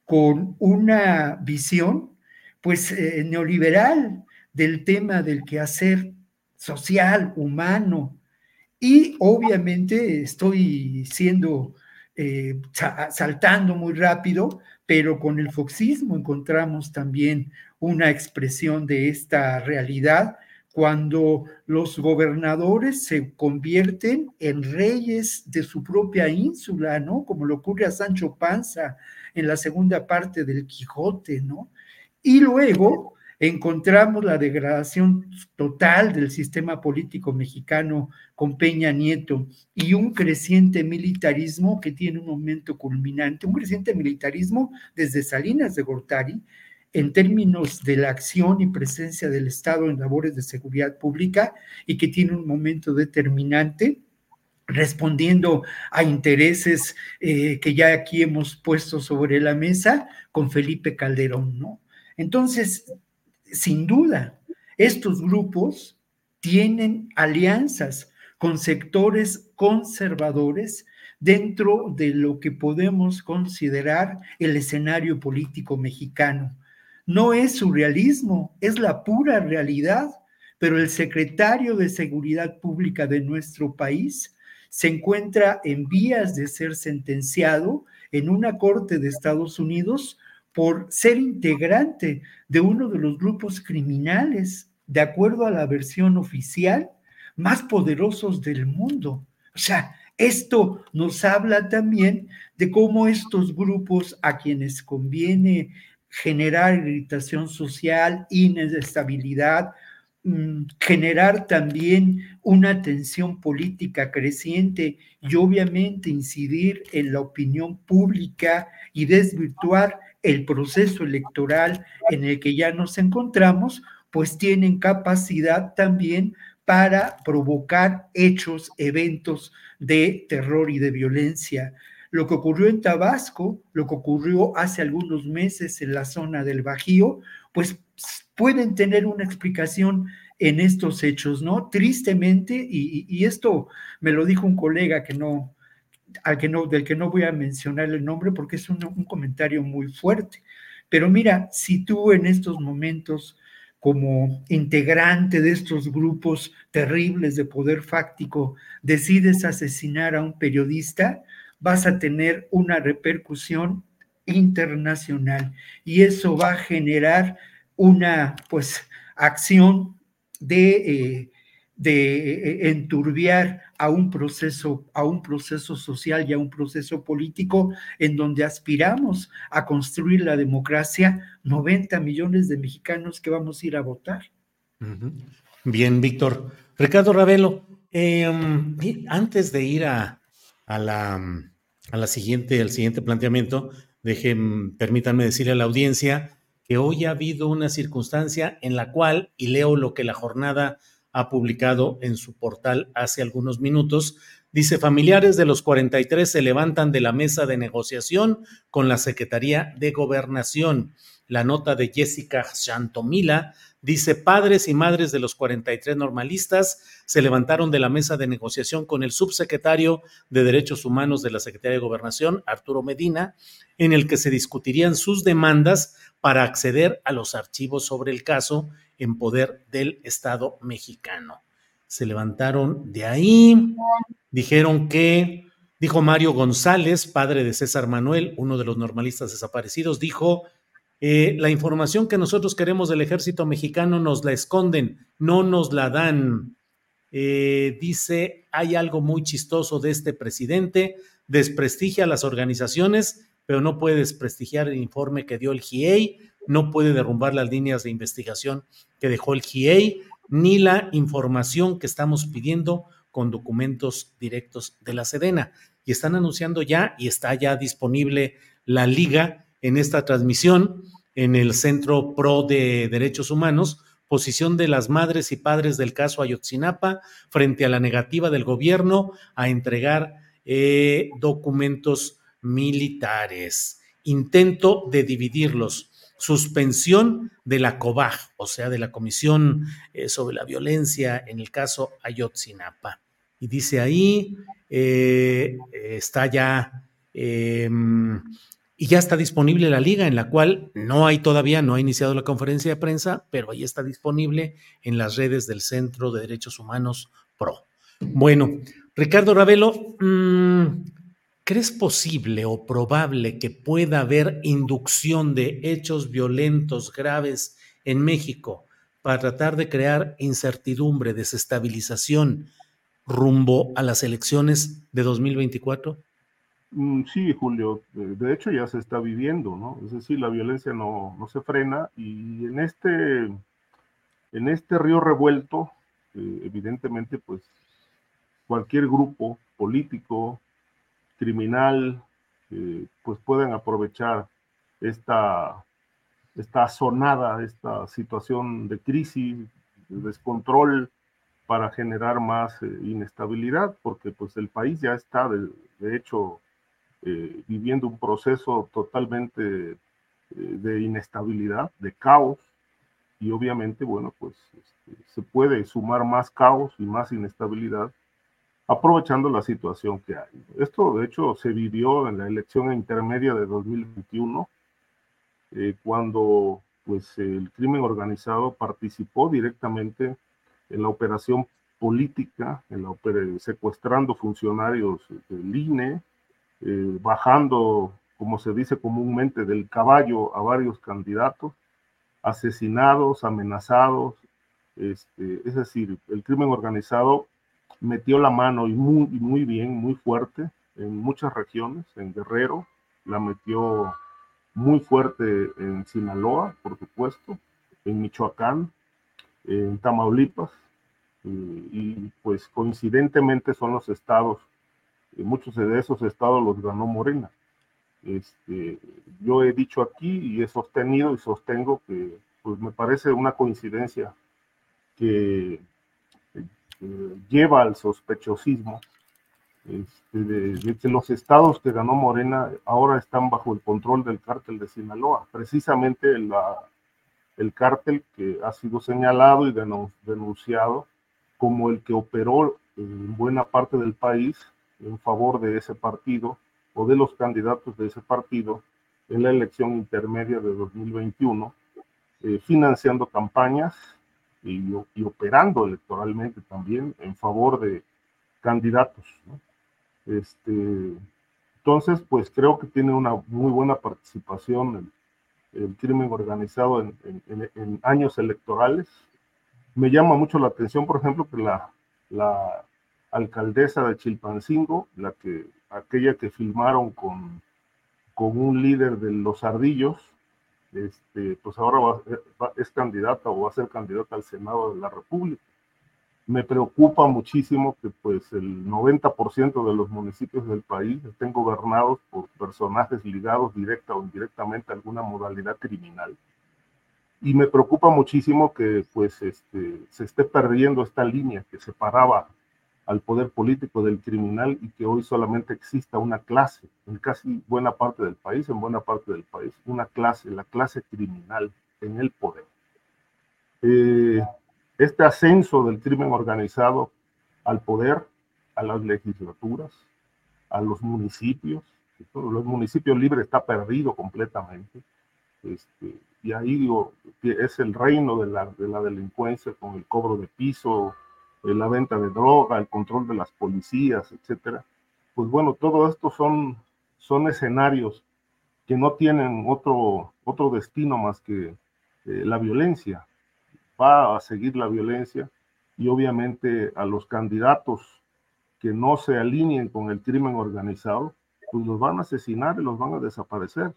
con una visión pues eh, neoliberal del tema del quehacer social, humano, y obviamente estoy siendo eh, saltando muy rápido, pero con el foxismo encontramos también una expresión de esta realidad cuando los gobernadores se convierten en reyes de su propia ínsula, ¿no? Como le ocurre a Sancho Panza en la segunda parte del Quijote, ¿no? Y luego encontramos la degradación total del sistema político mexicano con Peña Nieto y un creciente militarismo que tiene un momento culminante, un creciente militarismo desde Salinas de Gortari en términos de la acción y presencia del Estado en labores de seguridad pública y que tiene un momento determinante respondiendo a intereses eh, que ya aquí hemos puesto sobre la mesa con Felipe Calderón, ¿no? Entonces, sin duda, estos grupos tienen alianzas con sectores conservadores dentro de lo que podemos considerar el escenario político mexicano. No es surrealismo, es la pura realidad, pero el secretario de Seguridad Pública de nuestro país se encuentra en vías de ser sentenciado en una corte de Estados Unidos por ser integrante de uno de los grupos criminales, de acuerdo a la versión oficial, más poderosos del mundo. O sea, esto nos habla también de cómo estos grupos a quienes conviene generar irritación social, inestabilidad, mm, generar también una tensión política creciente y obviamente incidir en la opinión pública y desvirtuar el proceso electoral en el que ya nos encontramos, pues tienen capacidad también para provocar hechos, eventos de terror y de violencia. Lo que ocurrió en Tabasco, lo que ocurrió hace algunos meses en la zona del Bajío, pues pueden tener una explicación en estos hechos, ¿no? Tristemente, y, esto me lo dijo un colega que no, al que no, del que no voy a mencionar el nombre porque es un, un comentario muy fuerte. Pero mira, si tú en estos momentos, como integrante de estos grupos terribles de poder fáctico, decides asesinar a un periodista, vas a tener una repercusión internacional y eso va a generar una pues acción de, eh, de eh, enturbiar a un proceso, a un proceso social y a un proceso político en donde aspiramos a construir la democracia 90 millones de mexicanos que vamos a ir a votar. Bien, Víctor. Ricardo Ravelo, em, antes de ir a, a, la, a la siguiente, al siguiente planteamiento, dejen, permítanme decirle a la audiencia que hoy ha habido una circunstancia en la cual, y leo lo que la jornada ha publicado en su portal hace algunos minutos. Dice, familiares de los 43 se levantan de la mesa de negociación con la Secretaría de Gobernación. La nota de Jessica Chantomila dice, padres y madres de los 43 normalistas se levantaron de la mesa de negociación con el subsecretario de Derechos Humanos de la Secretaría de Gobernación, Arturo Medina, en el que se discutirían sus demandas para acceder a los archivos sobre el caso en poder del Estado mexicano. Se levantaron de ahí, dijeron que, dijo Mario González, padre de César Manuel, uno de los normalistas desaparecidos, dijo, eh, la información que nosotros queremos del ejército mexicano nos la esconden, no nos la dan. Eh, dice, hay algo muy chistoso de este presidente, desprestigia a las organizaciones, pero no puede desprestigiar el informe que dio el GIEI, no puede derrumbar las líneas de investigación que dejó el GIEI, ni la información que estamos pidiendo con documentos directos de la Sedena. Y están anunciando ya, y está ya disponible la liga en esta transmisión en el Centro Pro de Derechos Humanos, posición de las madres y padres del caso Ayotzinapa frente a la negativa del gobierno a entregar eh, documentos militares. Intento de dividirlos suspensión de la COBAG, o sea, de la Comisión eh, sobre la Violencia en el caso Ayotzinapa. Y dice ahí, eh, está ya, em, y ya está disponible la liga, en la cual no hay todavía, no ha iniciado la conferencia de prensa, pero ahí está disponible en las redes del Centro de Derechos Humanos PRO. Bueno, Ricardo Ravelo, mmm, ¿Crees posible o probable que pueda haber inducción de hechos violentos graves en México para tratar de crear incertidumbre, desestabilización rumbo a las elecciones de 2024? Mm, sí, Julio, de hecho ya se está viviendo, ¿no? Es decir, la violencia no, no se frena y en este, en este río revuelto, eh, evidentemente, pues cualquier grupo político, criminal, eh, pues pueden aprovechar esta, esta sonada, esta situación de crisis, de descontrol para generar más eh, inestabilidad, porque pues el país ya está de, hecho eh, viviendo un proceso totalmente de inestabilidad, de caos, y obviamente, bueno, pues este, se puede sumar más caos y más inestabilidad aprovechando la situación que hay. Esto, de hecho, se vivió en la elección intermedia de 2021, eh, cuando pues, el crimen organizado participó directamente en la operación política, en la secuestrando funcionarios del INE, eh, bajando, como se dice comúnmente, del caballo a varios candidatos, asesinados, amenazados. Este, es decir, el crimen organizado metió la mano y muy, muy bien, muy fuerte en muchas regiones, en Guerrero, la metió muy fuerte en Sinaloa, por supuesto, en Michoacán, en Tamaulipas, y, pues coincidentemente son los estados, y muchos de esos estados los ganó Morena. Este, yo he dicho aquí y he sostenido y sostengo que pues me parece una coincidencia que lleva al sospechosismo este, de, que los estados que ganó Morena ahora están bajo el control del cártel de Sinaloa, precisamente el cártel que ha sido señalado y denunciado como el que operó en buena parte del país en favor de ese partido o de los candidatos de ese partido en la elección intermedia de 2021, eh, financiando campañas y, operando electoralmente también en favor de candidatos. Este, entonces, pues creo que tiene una muy buena participación el, el crimen organizado en, en, años electorales. Me llama mucho la atención, por ejemplo, que la, la alcaldesa de Chilpancingo, la que, aquella que filmaron con, con un líder de los ardillos, este, pues ahora es candidata o va a ser candidata al Senado de la República. Me preocupa muchísimo que pues el 90% de los municipios del país estén gobernados por personajes ligados directa o indirectamente a alguna modalidad criminal. Y me preocupa muchísimo que pues este, se esté perdiendo esta línea que separaba al poder político del criminal y que hoy solamente exista una clase, en casi buena parte del país, en buena parte del país, una clase, la clase criminal en el poder. Eh, este ascenso del crimen organizado al poder, a las legislaturas, a los municipios, los municipios libres está perdido completamente. Este, y ahí digo, que es el reino de la, de la delincuencia con el cobro de piso, la venta de droga, el control de las policías, etcétera. Pues bueno, todo esto son, son escenarios que no tienen otro, otro destino más que eh, la violencia. Va a seguir la violencia y obviamente a los candidatos que no se alineen con el crimen organizado, pues los van a asesinar y los van a desaparecer.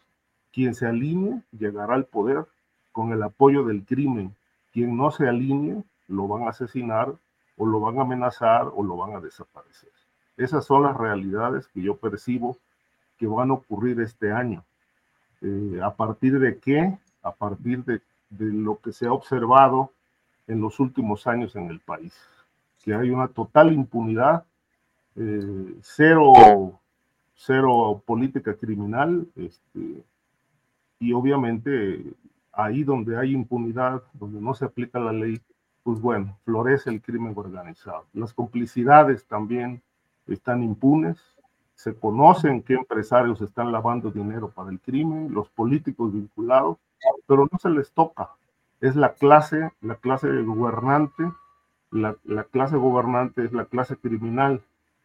Quien se alinee llegará al poder con el apoyo del crimen. Quien no se alinee lo van a asesinar o lo van a amenazar o lo van a desaparecer. Esas son las realidades que yo percibo que van a ocurrir este año. Eh, ¿A partir de qué? A partir de, lo que se ha observado en los últimos años en el país, que hay una total impunidad, eh, cero, cero política criminal, este, y obviamente ahí donde hay impunidad, donde no se aplica la ley, pues bueno, florece el crimen organizado. Las complicidades también están impunes, se conocen qué empresarios están lavando dinero para el crimen, los políticos vinculados, pero no se les toca. Es la clase, la clase gobernante, la, la clase gobernante es la clase criminal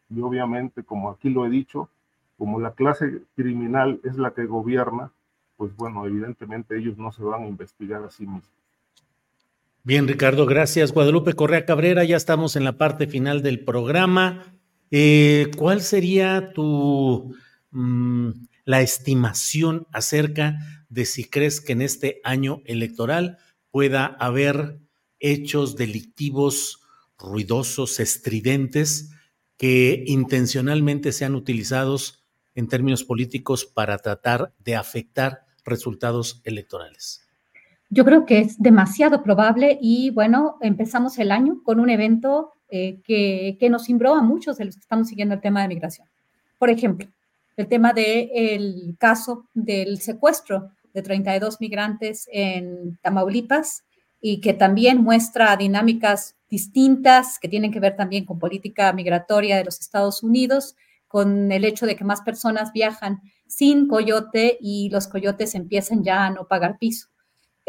y obviamente, como aquí lo he dicho, como la clase criminal es la que gobierna, pues bueno, evidentemente ellos no se van a investigar a sí mismos. Bien, Ricardo, gracias. Guadalupe Correa Cabrera, ya estamos en la parte final del programa. Eh, ¿Cuál sería tu mm, la estimación acerca de si crees que en este año electoral pueda haber hechos delictivos ruidosos, estridentes, que intencionalmente sean utilizados en términos políticos para tratar de afectar resultados electorales? Yo creo que es demasiado probable y bueno, empezamos el año con un evento eh, que, que, nos cimbró a muchos de los que estamos siguiendo el tema de migración. Por ejemplo, el tema del caso del secuestro de 32 migrantes en Tamaulipas y que también muestra dinámicas distintas que tienen que ver también con política migratoria de los Estados Unidos, con el hecho de que más personas viajan sin coyote y los coyotes empiezan ya a no pagar piso.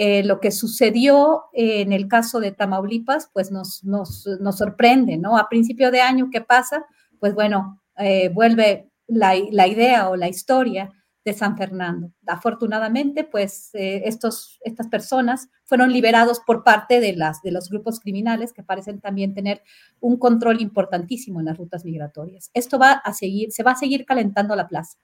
Eh, lo que sucedió en el caso de Tamaulipas, pues nos, nos, nos, sorprende, ¿no? A principio de año, ¿qué pasa? Pues bueno, eh, vuelve la, la, idea o la historia de San Fernando. Afortunadamente, pues eh, estos, estas personas fueron liberados por parte de, las, de los grupos criminales que parecen también tener un control importantísimo en las rutas migratorias. Esto va a seguir, se va a seguir calentando la plaza.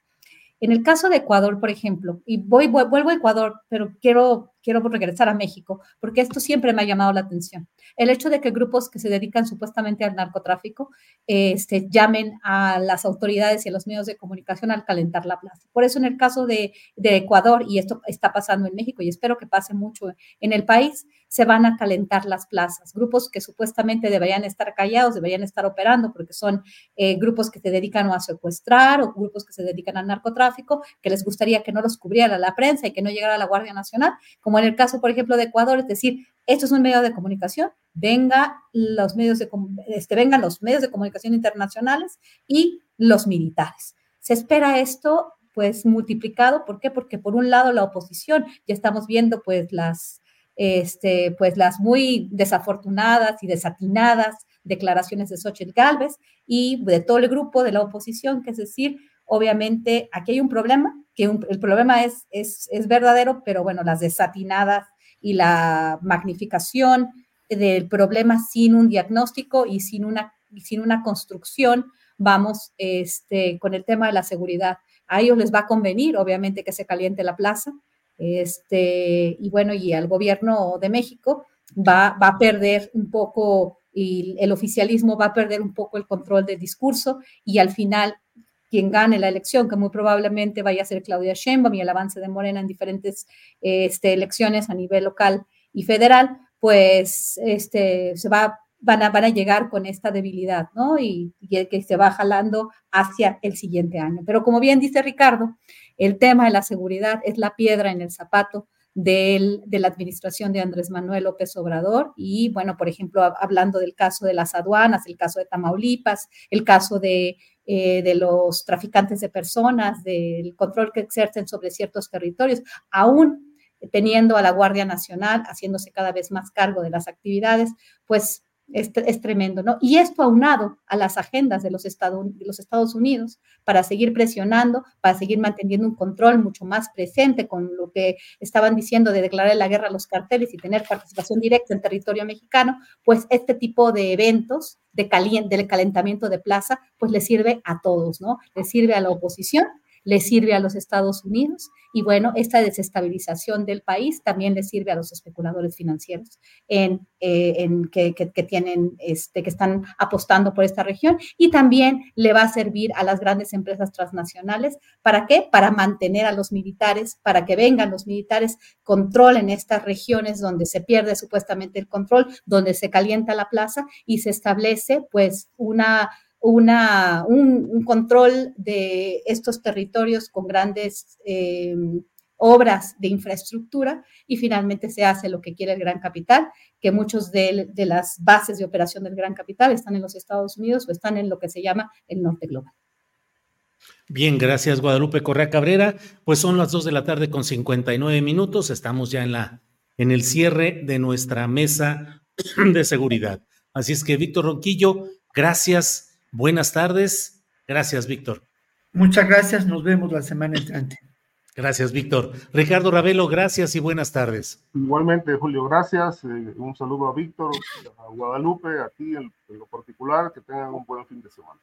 En el caso de Ecuador, por ejemplo, y voy, vuelvo a Ecuador, pero quiero, quiero regresar a México, porque esto siempre me ha llamado la atención. El hecho de que grupos que se dedican supuestamente al narcotráfico este, llamen a las autoridades y a los medios de comunicación al calentar la plaza. Por eso en el caso de, Ecuador, y esto está pasando en México y espero que pase mucho en el país, se van a calentar las plazas. Grupos que supuestamente deberían estar callados, deberían estar operando porque son eh, grupos que se dedican a secuestrar o grupos que se dedican al narcotráfico, que les gustaría que no los cubriera la prensa y que no llegara la Guardia Nacional, como en el caso, por ejemplo, de Ecuador, es decir, esto es un medio de comunicación, venga los medios de, este, vengan los medios de comunicación internacionales y los militares. Se espera esto pues multiplicado, ¿por qué? Porque por un lado la oposición, ya estamos viendo pues las este, pues las muy desafortunadas y desatinadas declaraciones de Xochitl Galvez y de todo el grupo de la oposición, que es decir, obviamente aquí hay un problema, que el problema es, es, es verdadero, pero bueno, las desatinadas y la magnificación del problema sin un diagnóstico y sin una, sin una construcción, vamos este, con el tema de la seguridad. A ellos les va a convenir, obviamente, que se caliente la plaza, este, y bueno, y al gobierno de México va, va a perder un poco, y el oficialismo va a perder un poco el control del discurso y al final quien gane la elección, que muy probablemente vaya a ser Claudia Sheinbaum y el avance de Morena en diferentes este, elecciones a nivel local y federal, pues este, se va, van, a, van a llegar con esta debilidad, ¿no? Y, y que se va jalando hacia el siguiente año. Pero como bien dice Ricardo, el tema de la seguridad es la piedra en el zapato de la administración de Andrés Manuel López Obrador. Y bueno, por ejemplo, hablando del caso de las aduanas, el caso de Tamaulipas, el caso de, eh, de los traficantes de personas, del control que exercen sobre ciertos territorios, aún teniendo a la Guardia Nacional haciéndose cada vez más cargo de las actividades, pues es, tremendo, ¿no? Y esto aunado a las agendas de los, Estados, Unidos para seguir presionando, para seguir manteniendo un control mucho más presente con lo que estaban diciendo de declarar la guerra a los carteles y tener participación directa en territorio mexicano, pues este tipo de eventos de del calentamiento de plaza, pues le sirve a todos, ¿no? Le sirve a la oposición le sirve a los Estados Unidos y bueno, esta desestabilización del país también le sirve a los especuladores financieros en, eh, que, tienen, este, que están apostando por esta región y también le va a servir a las grandes empresas transnacionales. ¿Para qué? Para mantener a los militares, para que vengan los militares, controlen estas regiones donde se pierde supuestamente el control, donde se calienta la plaza y se establece pues una una, un, control de estos territorios con grandes, eh, obras de infraestructura y finalmente se hace lo que quiere el gran capital, que muchos de, las bases de operación del gran capital están en los Estados Unidos o están en lo que se llama el norte global. Bien, gracias Guadalupe Correa Cabrera. Pues son las 2 de la tarde con 59 minutos. Estamos ya en la en el cierre de nuestra mesa [clears throat] de seguridad. Así es que Víctor Ronquillo, gracias, buenas tardes. Gracias, Víctor. Muchas gracias, nos vemos la semana entrante. Gracias, Víctor. Ricardo Ravelo, gracias y buenas tardes. Igualmente, Julio, gracias. Eh, un saludo a Víctor, a Guadalupe, a ti en, en lo particular, que tengan un buen fin de semana.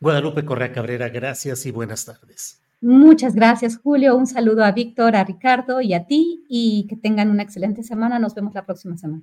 Guadalupe Correa Cabrera, gracias y buenas tardes. Muchas gracias, Julio. Un saludo a Víctor, a Ricardo y a ti y que tengan una excelente semana. Nos vemos la próxima semana.